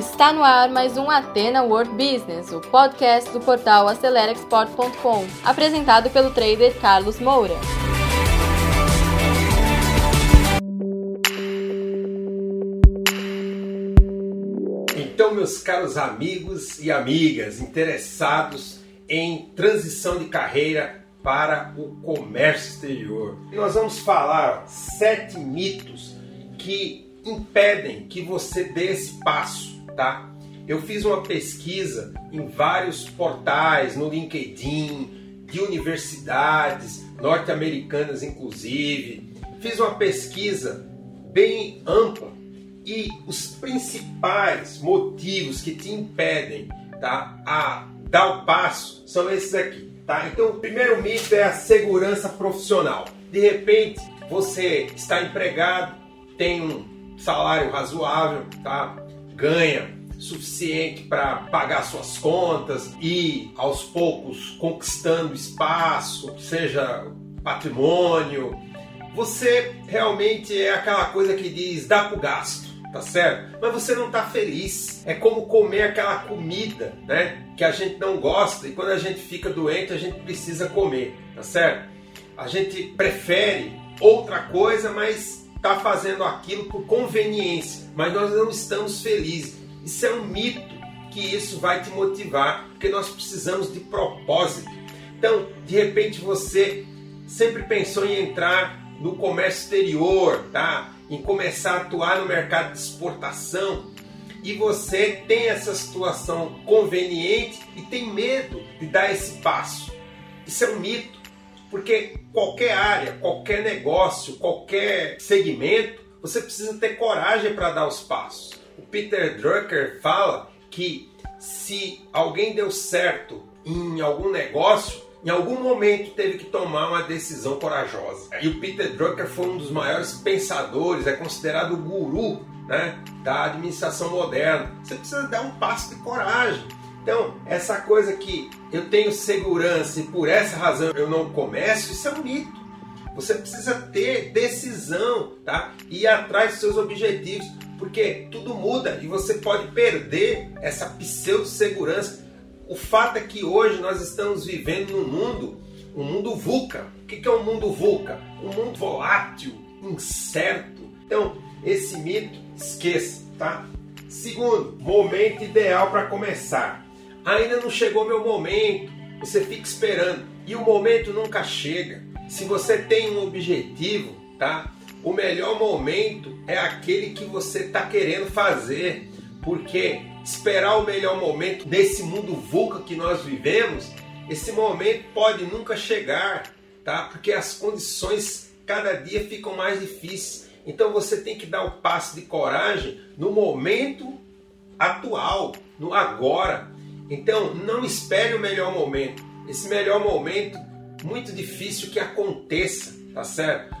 Está no ar mais um Atena World Business, o podcast do portal AceleraExport.com, apresentado pelo trader Carlos Moura. Então, meus caros amigos e amigas interessados em transição de carreira para o comércio exterior, nós vamos falar sete mitos que impedem que você dê esse passo tá? Eu fiz uma pesquisa em vários portais, no LinkedIn, de universidades norte-americanas, inclusive. Fiz uma pesquisa bem ampla e os principais motivos que te impedem tá, a dar o passo são esses aqui. Tá? Então, o primeiro mito é a segurança profissional. De repente, você está empregado, tem um salário razoável, tá? Ganha suficiente para pagar suas contas e aos poucos conquistando espaço, seja patrimônio, você realmente é aquela coisa que diz dá pro gasto, tá certo? Mas você não tá feliz. É como comer aquela comida, né? Que a gente não gosta e quando a gente fica doente a gente precisa comer, tá certo? A gente prefere outra coisa, mas está fazendo aquilo por conveniência, mas nós não estamos felizes. Isso é um mito que isso vai te motivar, porque nós precisamos de propósito. Então, de repente você sempre pensou em entrar no comércio exterior, tá? Em começar a atuar no mercado de exportação e você tem essa situação conveniente e tem medo de dar esse passo. Isso é um mito. Porque qualquer área, qualquer negócio, qualquer segmento, você precisa ter coragem para dar os passos. O Peter Drucker fala que se alguém deu certo em algum negócio, em algum momento teve que tomar uma decisão corajosa. E o Peter Drucker foi um dos maiores pensadores, é considerado o guru né, da administração moderna. Você precisa dar um passo de coragem. Então, essa coisa que eu tenho segurança e por essa razão eu não começo, isso é um mito. Você precisa ter decisão, tá? E ir atrás dos seus objetivos, porque tudo muda e você pode perder essa pseudo-segurança. O fato é que hoje nós estamos vivendo num mundo, um mundo VUCA. O que é um mundo VUCA? Um mundo volátil, incerto. Então, esse mito, esqueça, tá? Segundo, momento ideal para começar ainda não chegou meu momento. Você fica esperando e o momento nunca chega. Se você tem um objetivo, tá? O melhor momento é aquele que você está querendo fazer, porque esperar o melhor momento nesse mundo VUCA que nós vivemos, esse momento pode nunca chegar, tá? Porque as condições cada dia ficam mais difíceis. Então você tem que dar o passo de coragem no momento atual, no agora. Então, não espere o melhor momento. Esse melhor momento, muito difícil que aconteça, tá certo?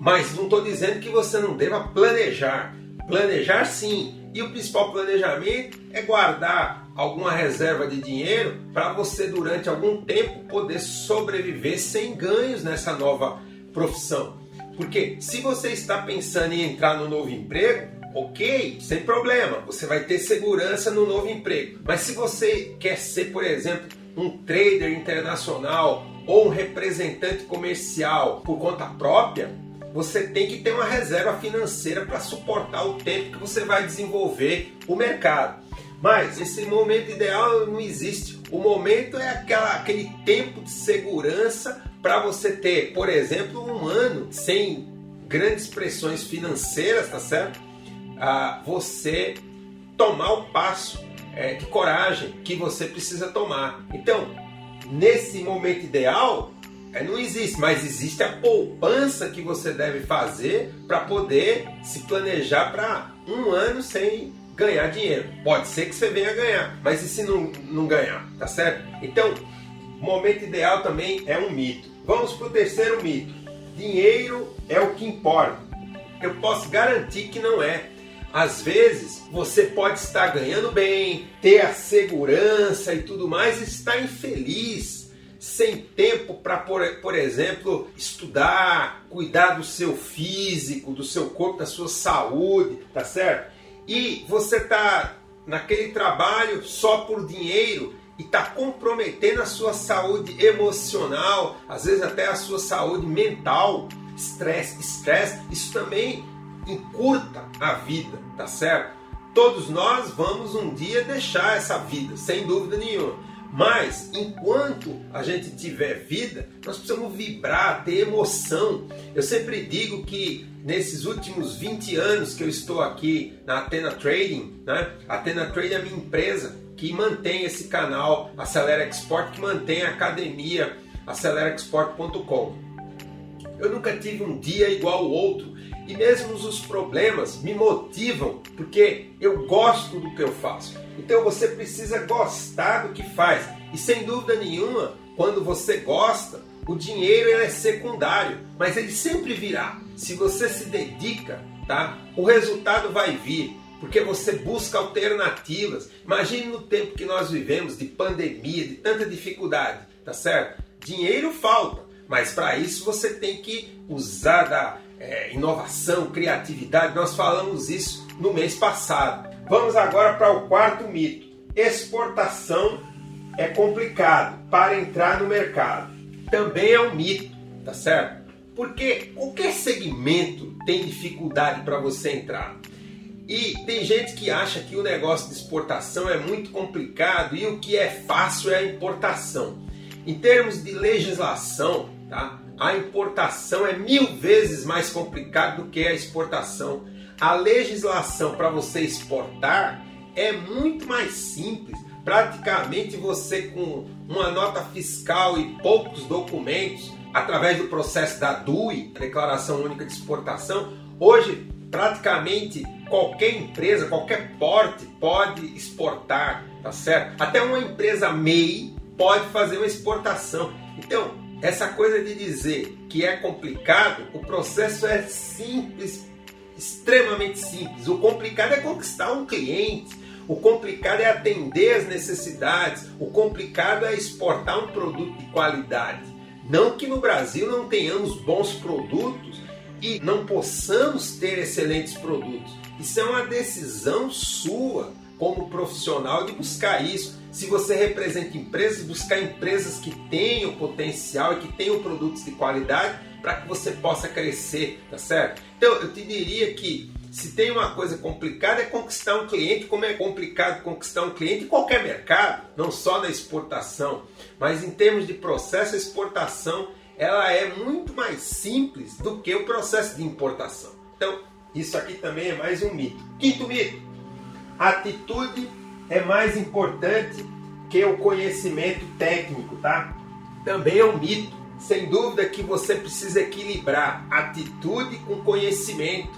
Mas não estou dizendo que você não deva planejar. Planejar sim. E o principal planejamento é guardar alguma reserva de dinheiro para você, durante algum tempo, poder sobreviver sem ganhos nessa nova profissão. Porque se você está pensando em entrar no novo emprego, ok, sem problema, você vai ter segurança no novo emprego. Mas se você quer ser, por exemplo, um trader internacional ou um representante comercial por conta própria, você tem que ter uma reserva financeira para suportar o tempo que você vai desenvolver o mercado. Mas esse momento ideal não existe. O momento é aquela, aquele tempo de segurança para você ter, por exemplo, um ano sem grandes pressões financeiras, tá certo? A você tomar o passo é, de coragem que você precisa tomar. Então, nesse momento ideal, é, não existe, mas existe a poupança que você deve fazer para poder se planejar para um ano sem ganhar dinheiro. Pode ser que você venha ganhar, mas e se não, não ganhar? Tá certo? Então, momento ideal também é um mito. Vamos para o terceiro mito: dinheiro é o que importa. Eu posso garantir que não é. Às vezes você pode estar ganhando bem, ter a segurança e tudo mais, e estar infeliz, sem tempo para, por, por exemplo, estudar, cuidar do seu físico, do seu corpo, da sua saúde, tá certo? E você está naquele trabalho só por dinheiro e está comprometendo a sua saúde emocional, às vezes até a sua saúde mental, estresse, estresse, isso também encurta a vida, tá certo? Todos nós vamos um dia deixar essa vida, sem dúvida nenhuma. Mas enquanto a gente tiver vida, nós precisamos vibrar, ter emoção. Eu sempre digo que nesses últimos 20 anos que eu estou aqui na Atena Trading, né? Atena Trading é a minha empresa que mantém esse canal Acelera Export, que mantém a academia aceleraexport.com. Eu nunca tive um dia igual ao outro e mesmo os problemas me motivam porque eu gosto do que eu faço. Então você precisa gostar do que faz e sem dúvida nenhuma, quando você gosta, o dinheiro é secundário, mas ele sempre virá. Se você se dedica, tá? O resultado vai vir porque você busca alternativas. Imagine no tempo que nós vivemos de pandemia, de tanta dificuldade, tá certo? Dinheiro falta, mas para isso você tem que usar da é, inovação, criatividade. Nós falamos isso no mês passado. Vamos agora para o quarto mito: exportação é complicado para entrar no mercado. Também é um mito, tá certo? Porque qualquer segmento tem dificuldade para você entrar. E tem gente que acha que o negócio de exportação é muito complicado e o que é fácil é a importação. Em termos de legislação, tá? A importação é mil vezes mais complicado do que a exportação. A legislação para você exportar é muito mais simples. Praticamente você com uma nota fiscal e poucos documentos, através do processo da DUI, Declaração Única de Exportação, hoje praticamente qualquer empresa, qualquer porte pode exportar, tá certo? Até uma empresa MEI pode fazer uma exportação. Então, essa coisa de dizer que é complicado, o processo é simples, extremamente simples. O complicado é conquistar um cliente. O complicado é atender as necessidades. O complicado é exportar um produto de qualidade. Não que no Brasil não tenhamos bons produtos e não possamos ter excelentes produtos. Isso é uma decisão sua como profissional de buscar isso. Se você representa empresas, buscar empresas que tenham potencial e que tenham produtos de qualidade para que você possa crescer, tá certo? Então eu te diria que se tem uma coisa complicada é conquistar um cliente, como é complicado conquistar um cliente em qualquer mercado, não só na exportação, mas em termos de processo, a exportação ela é muito mais simples do que o processo de importação. Então, isso aqui também é mais um mito. Quinto mito: atitude é mais importante que o conhecimento técnico, tá? Também é um mito. Sem dúvida que você precisa equilibrar atitude com conhecimento.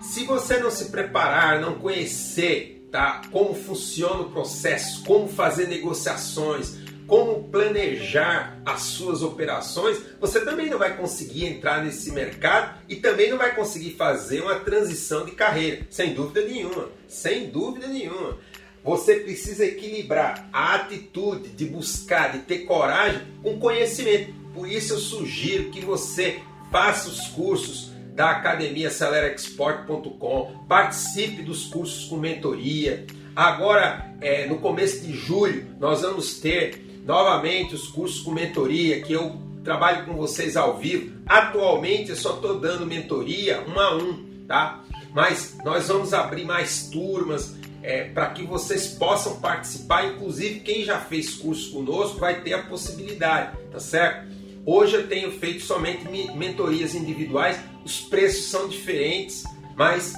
Se você não se preparar, não conhecer, tá, como funciona o processo, como fazer negociações, como planejar as suas operações, você também não vai conseguir entrar nesse mercado e também não vai conseguir fazer uma transição de carreira, sem dúvida nenhuma, sem dúvida nenhuma. Você precisa equilibrar a atitude de buscar, de ter coragem com conhecimento. Por isso eu sugiro que você faça os cursos da Academia AceleraExport.com, participe dos cursos com mentoria. Agora, é, no começo de julho, nós vamos ter novamente os cursos com mentoria, que eu trabalho com vocês ao vivo. Atualmente eu só estou dando mentoria um a um, tá? Mas nós vamos abrir mais turmas é, para que vocês possam participar. Inclusive, quem já fez curso conosco vai ter a possibilidade, tá certo? Hoje eu tenho feito somente mentorias individuais, os preços são diferentes, mas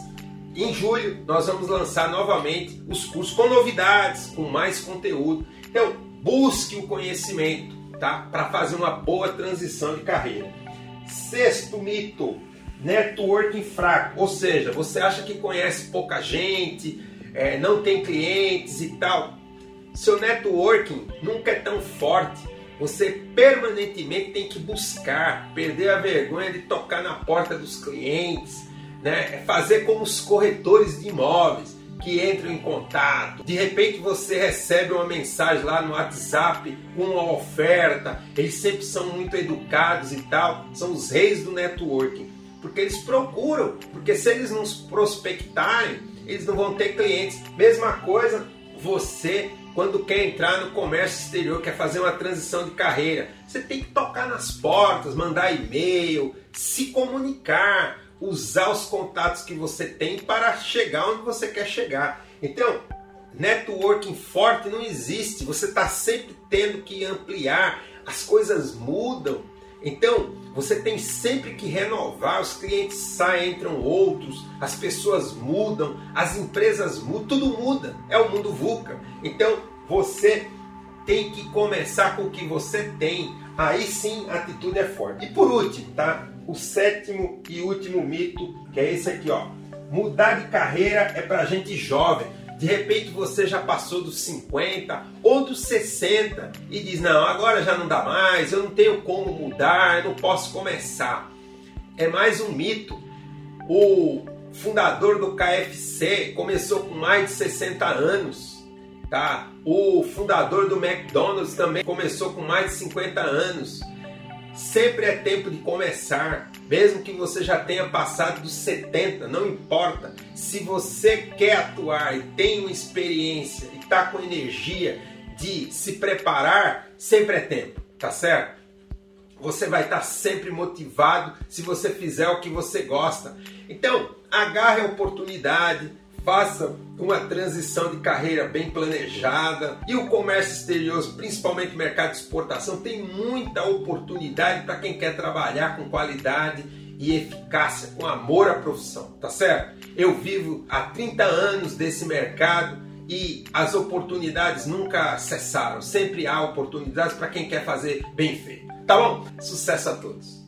em julho nós vamos lançar novamente os cursos com novidades, com mais conteúdo. Então, Busque o conhecimento, tá? Para fazer uma boa transição de carreira. Sexto mito: networking fraco. Ou seja, você acha que conhece pouca gente, é, não tem clientes e tal. Seu networking nunca é tão forte. Você permanentemente tem que buscar, perder a vergonha de tocar na porta dos clientes, né? É fazer como os corretores de imóveis que entram em contato. De repente você recebe uma mensagem lá no WhatsApp com uma oferta. Eles sempre são muito educados e tal. São os reis do networking. Porque eles procuram, porque se eles não prospectarem, eles não vão ter clientes. Mesma coisa, você quando quer entrar no comércio exterior, quer fazer uma transição de carreira, você tem que tocar nas portas, mandar e-mail, se comunicar, usar os contatos que você tem para chegar onde você quer chegar. Então, networking forte não existe, você está sempre tendo que ampliar, as coisas mudam. Então, você tem sempre que renovar, os clientes saem, entram outros, as pessoas mudam, as empresas mudam, tudo muda. É o mundo VUCA. Então, você tem que começar com o que você tem. Aí sim a atitude é forte. E por último, tá? O sétimo e último mito, que é esse aqui, ó. Mudar de carreira é para gente jovem. De repente você já passou dos 50 ou dos 60 e diz: Não, agora já não dá mais, eu não tenho como mudar, eu não posso começar. É mais um mito. O fundador do KFC começou com mais de 60 anos. Tá? O fundador do McDonald's também começou com mais de 50 anos. Sempre é tempo de começar, mesmo que você já tenha passado dos 70, não importa. Se você quer atuar e tem uma experiência e está com energia de se preparar, sempre é tempo, tá certo? Você vai estar tá sempre motivado se você fizer o que você gosta. Então, agarre a oportunidade, faça uma transição de carreira bem planejada. E o comércio exterior, principalmente o mercado de exportação, tem muita oportunidade para quem quer trabalhar com qualidade e eficácia, com amor à profissão, tá certo? Eu vivo há 30 anos desse mercado e as oportunidades nunca cessaram. Sempre há oportunidades para quem quer fazer bem feito. Tá bom? Sucesso a todos!